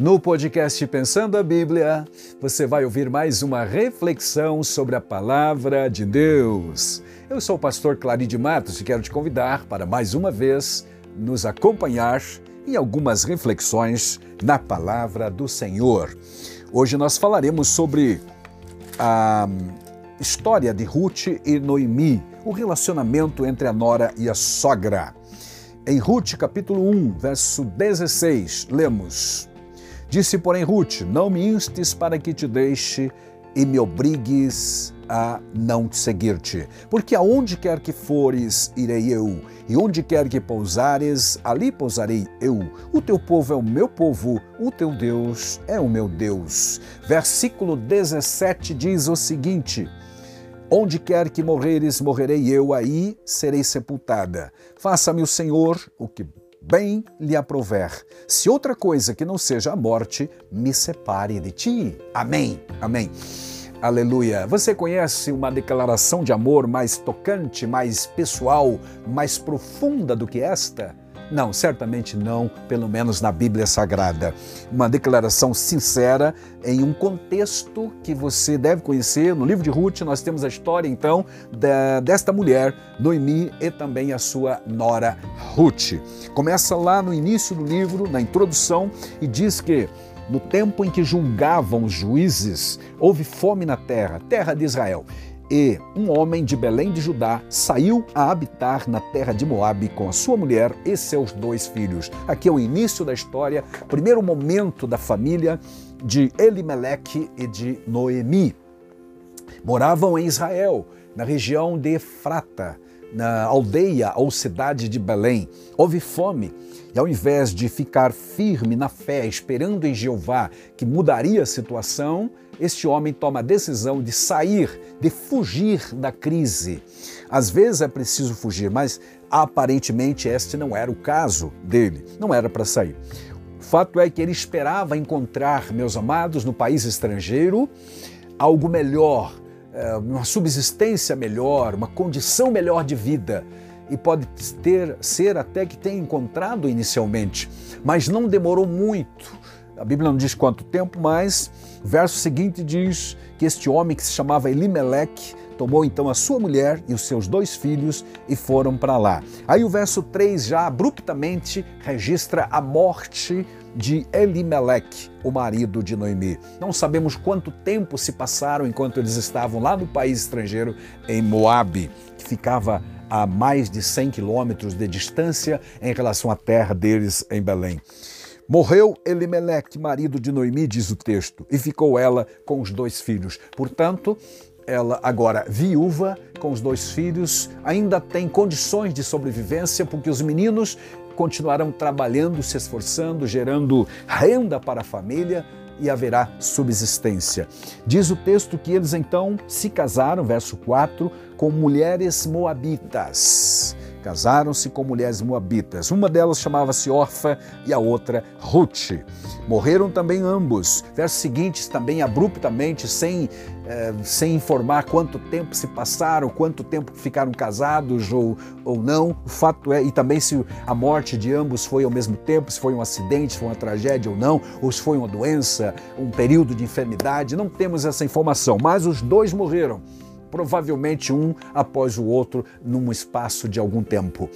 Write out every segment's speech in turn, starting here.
No podcast Pensando a Bíblia, você vai ouvir mais uma reflexão sobre a palavra de Deus. Eu sou o pastor Claride Matos e quero te convidar para mais uma vez nos acompanhar em algumas reflexões na palavra do Senhor. Hoje nós falaremos sobre a história de Ruth e Noemi, o relacionamento entre a nora e a sogra. Em Ruth, capítulo 1, verso 16, lemos: Disse, porém, Ruth: Não me instes para que te deixe e me obrigues a não te seguir-te. Porque aonde quer que fores, irei eu, e onde quer que pousares, ali pousarei eu. O teu povo é o meu povo, o teu Deus é o meu Deus. Versículo 17 diz o seguinte: Onde quer que morreres, morrerei eu, aí serei sepultada. Faça-me o Senhor o que bem lhe aprover. Se outra coisa que não seja a morte me separe de ti. Amém. Amém. Aleluia. Você conhece uma declaração de amor mais tocante, mais pessoal, mais profunda do que esta? Não, certamente não, pelo menos na Bíblia Sagrada. Uma declaração sincera em um contexto que você deve conhecer. No livro de Ruth, nós temos a história, então, desta mulher, Noemi, e também a sua nora Ruth. Começa lá no início do livro, na introdução, e diz que no tempo em que julgavam os juízes, houve fome na terra, terra de Israel. E um homem de Belém de Judá saiu a habitar na terra de Moabe com a sua mulher e seus dois filhos. Aqui é o início da história, primeiro momento da família de Elimeleque e de Noemi. Moravam em Israel, na região de Efrata, na aldeia ou cidade de Belém. Houve fome e ao invés de ficar firme na fé, esperando em Jeová que mudaria a situação, este homem toma a decisão de sair, de fugir da crise. Às vezes é preciso fugir, mas aparentemente este não era o caso dele, não era para sair. O fato é que ele esperava encontrar, meus amados, no país estrangeiro, algo melhor, uma subsistência melhor, uma condição melhor de vida. E pode ter, ser até que tenha encontrado inicialmente, mas não demorou muito a Bíblia não diz quanto tempo, mas o verso seguinte diz que este homem que se chamava Elimeleque tomou então a sua mulher e os seus dois filhos e foram para lá. Aí o verso 3 já abruptamente registra a morte de Elimeleque, o marido de Noemi. Não sabemos quanto tempo se passaram enquanto eles estavam lá no país estrangeiro, em Moabe, que ficava a mais de 100 quilômetros de distância em relação à terra deles em Belém. Morreu Elimeleque, marido de Noemi, diz o texto, e ficou ela com os dois filhos. Portanto, ela agora viúva com os dois filhos, ainda tem condições de sobrevivência, porque os meninos continuarão trabalhando, se esforçando, gerando renda para a família e haverá subsistência. Diz o texto que eles então se casaram, verso 4, com mulheres moabitas casaram-se com mulheres moabitas. Uma delas chamava-se Orfa e a outra Ruth. Morreram também ambos. Versos seguintes também abruptamente, sem, eh, sem informar quanto tempo se passaram, quanto tempo ficaram casados ou, ou não. O fato é, e também se a morte de ambos foi ao mesmo tempo, se foi um acidente, se foi uma tragédia ou não, ou se foi uma doença, um período de enfermidade, não temos essa informação, mas os dois morreram provavelmente um após o outro num espaço de algum tempo.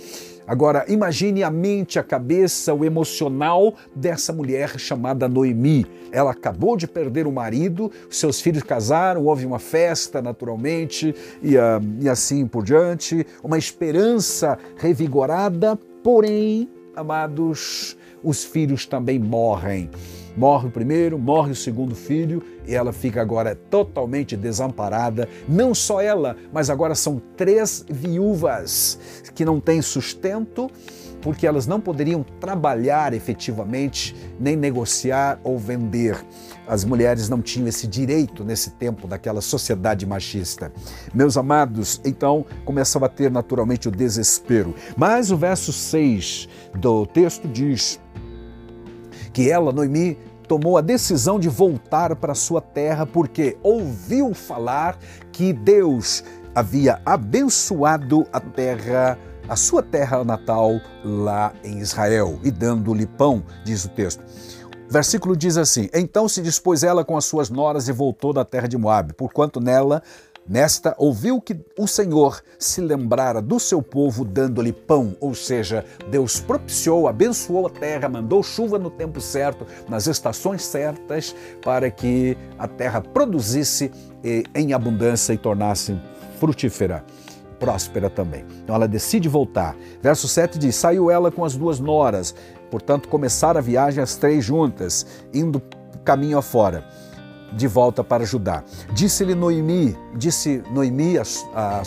Agora, imagine a mente, a cabeça, o emocional dessa mulher chamada Noemi. Ela acabou de perder o marido, seus filhos casaram, houve uma festa naturalmente e, uh, e assim por diante, uma esperança revigorada, porém, amados, os filhos também morrem. Morre o primeiro, morre o segundo filho e ela fica agora totalmente desamparada. Não só ela, mas agora são três viúvas que não têm sustento porque elas não poderiam trabalhar efetivamente, nem negociar ou vender. As mulheres não tinham esse direito nesse tempo daquela sociedade machista. Meus amados, então começa a bater naturalmente o desespero. Mas o verso 6 do texto diz: que ela, Noemi, tomou a decisão de voltar para sua terra porque ouviu falar que Deus havia abençoado a terra, a sua terra natal lá em Israel e dando-lhe pão, diz o texto. versículo diz assim: Então se dispôs ela com as suas noras e voltou da terra de Moabe, porquanto nela Nesta, ouviu que o Senhor se lembrara do seu povo dando-lhe pão, ou seja, Deus propiciou, abençoou a terra, mandou chuva no tempo certo, nas estações certas, para que a terra produzisse em abundância e tornasse frutífera próspera também. Então ela decide voltar. Verso 7 diz: Saiu ela com as duas noras, portanto, começaram a viagem as três juntas, indo caminho afora de volta para Judá. Disse-lhe Noemi, disse Noemi, a, a,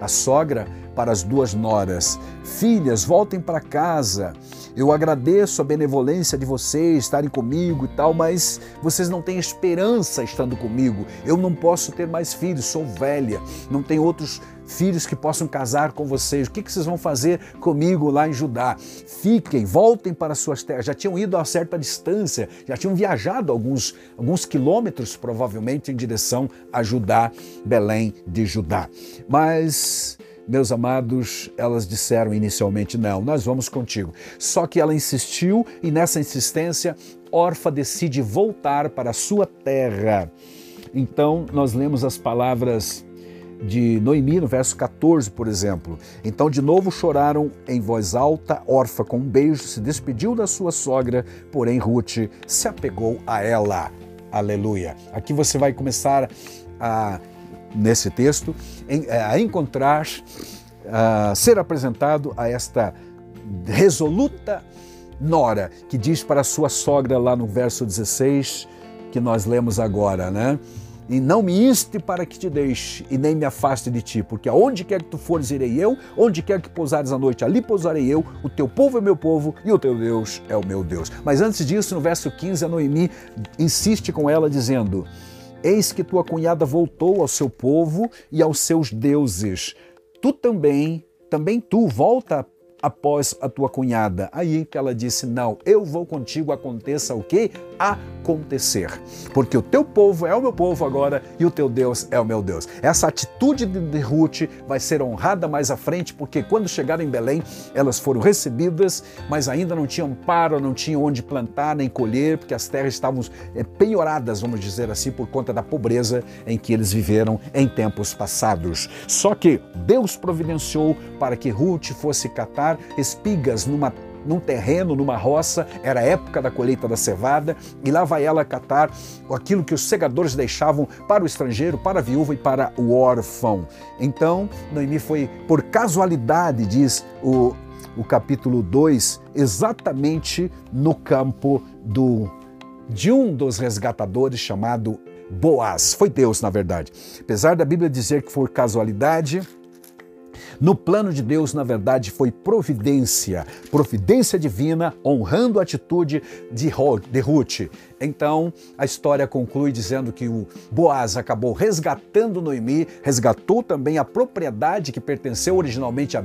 a sogra, para as duas noras: Filhas, voltem para casa. Eu agradeço a benevolência de vocês estarem comigo e tal, mas vocês não têm esperança estando comigo. Eu não posso ter mais filhos, sou velha, não tenho outros filhos que possam casar com vocês. O que, vocês vão fazer comigo lá em Judá? Fiquem, voltem para suas terras. Já tinham ido a certa distância, já tinham viajado alguns, alguns quilômetros, provavelmente, em direção a Judá, Belém de Judá. Mas meus amados, elas disseram inicialmente: não, nós vamos contigo. Só que ela insistiu e nessa insistência, Orfa decide voltar para a sua terra. Então, nós lemos as palavras de Noemi, no verso 14, por exemplo. Então, de novo choraram em voz alta, Orfa com um beijo se despediu da sua sogra, porém Ruth se apegou a ela. Aleluia. Aqui você vai começar a nesse texto, é, a encontrar, a ser apresentado a esta resoluta nora que diz para sua sogra lá no verso 16 que nós lemos agora, né? E não me inste para que te deixe e nem me afaste de ti, porque aonde quer que tu fores irei eu, onde quer que pousares a noite, ali pousarei eu, o teu povo é meu povo e o teu Deus é o meu Deus. Mas antes disso, no verso 15, a Noemi insiste com ela dizendo: Eis que tua cunhada voltou ao seu povo e aos seus deuses. Tu também, também tu volta após a tua cunhada. Aí que ela disse: Não, eu vou contigo, aconteça o que? Acontecer. Porque o teu povo é o meu povo agora e o teu Deus é o meu Deus. Essa atitude de Ruth vai ser honrada mais à frente, porque quando chegaram em Belém, elas foram recebidas, mas ainda não tinham paro, não tinham onde plantar nem colher, porque as terras estavam eh, penhoradas, vamos dizer assim, por conta da pobreza em que eles viveram em tempos passados. Só que Deus providenciou para que Ruth fosse catar espigas numa num terreno, numa roça, era a época da colheita da cevada, e lá vai ela catar aquilo que os segadores deixavam para o estrangeiro, para a viúva e para o órfão. Então, Noemi foi, por casualidade, diz o, o capítulo 2, exatamente no campo do, de um dos resgatadores chamado Boaz. Foi Deus, na verdade. Apesar da Bíblia dizer que foi casualidade, no plano de Deus, na verdade, foi providência, providência divina, honrando a atitude de Ruth. Então, a história conclui dizendo que o Boaz acabou resgatando Noemi, resgatou também a propriedade que pertenceu originalmente a,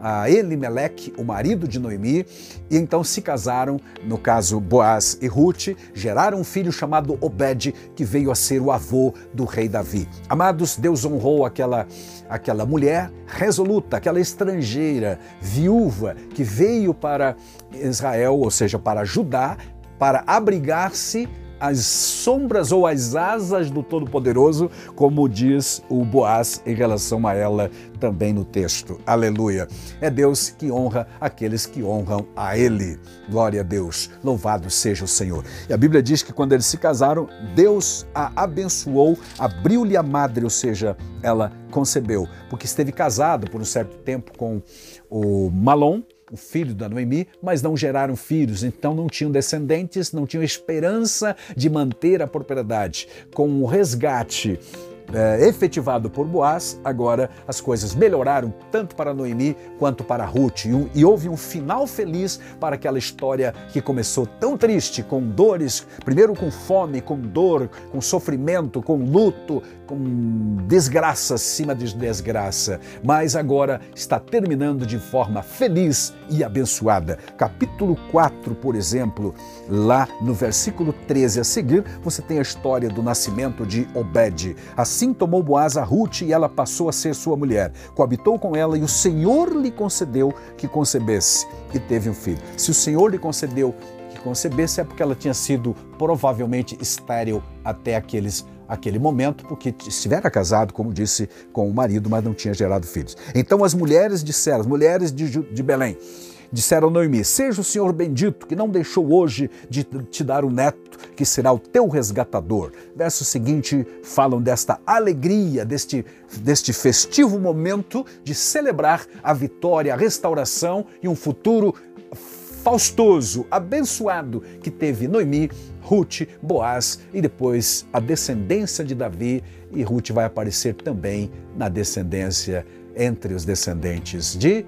a Elimelech, o marido de Noemi, e então se casaram, no caso Boaz e Ruth, geraram um filho chamado Obed, que veio a ser o avô do rei Davi. Amados, Deus honrou aquela, aquela mulher resoluta, aquela estrangeira, viúva, que veio para Israel, ou seja, para Judá, para abrigar-se às sombras ou às asas do Todo-Poderoso, como diz o Boaz em relação a ela também no texto. Aleluia. É Deus que honra aqueles que honram a Ele. Glória a Deus. Louvado seja o Senhor. E a Bíblia diz que quando eles se casaram, Deus a abençoou, abriu-lhe a madre, ou seja, ela concebeu, porque esteve casado por um certo tempo com o Malom, o filho da Noemi, mas não geraram filhos, então não tinham descendentes, não tinham esperança de manter a propriedade. Com o resgate é, efetivado por Boaz, agora as coisas melhoraram tanto para Noemi quanto para Ruth. E, e, houve um final feliz para aquela história que começou tão triste, com dores, primeiro com fome, com dor, com sofrimento, com luto, com desgraça acima de desgraça, mas agora está terminando de forma feliz e abençoada. Capítulo 4, por exemplo, lá no versículo 13 a seguir, você tem a história do nascimento de Obed. Assim tomou Boaz a Ruth e ela passou a ser sua mulher. Coabitou com ela e o Senhor lhe concedeu que concebesse e teve um filho. Se o Senhor lhe concedeu concebesse é porque ela tinha sido provavelmente estéril até aqueles aquele momento, porque estivera casado, como disse, com o marido, mas não tinha gerado filhos. Então as mulheres disseram, as mulheres de, de Belém, disseram a Noemi: Seja o Senhor bendito, que não deixou hoje de te dar um neto, que será o teu resgatador. Verso seguinte falam desta alegria, deste, deste festivo momento de celebrar a vitória, a restauração e um futuro faustoso, abençoado que teve Noemi, Ruth, Boaz e depois a descendência de Davi e Ruth vai aparecer também na descendência entre os descendentes de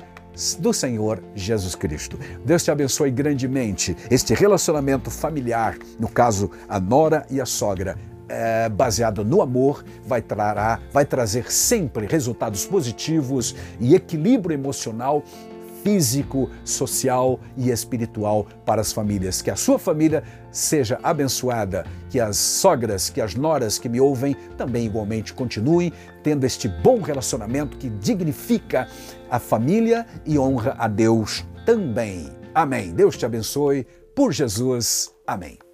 do Senhor Jesus Cristo. Deus te abençoe grandemente. Este relacionamento familiar, no caso a nora e a sogra, é, baseado no amor, vai, trará, vai trazer sempre resultados positivos e equilíbrio emocional físico, social e espiritual para as famílias. Que a sua família seja abençoada, que as sogras, que as noras que me ouvem também igualmente continuem tendo este bom relacionamento que dignifica a família e honra a Deus também. Amém. Deus te abençoe. Por Jesus. Amém.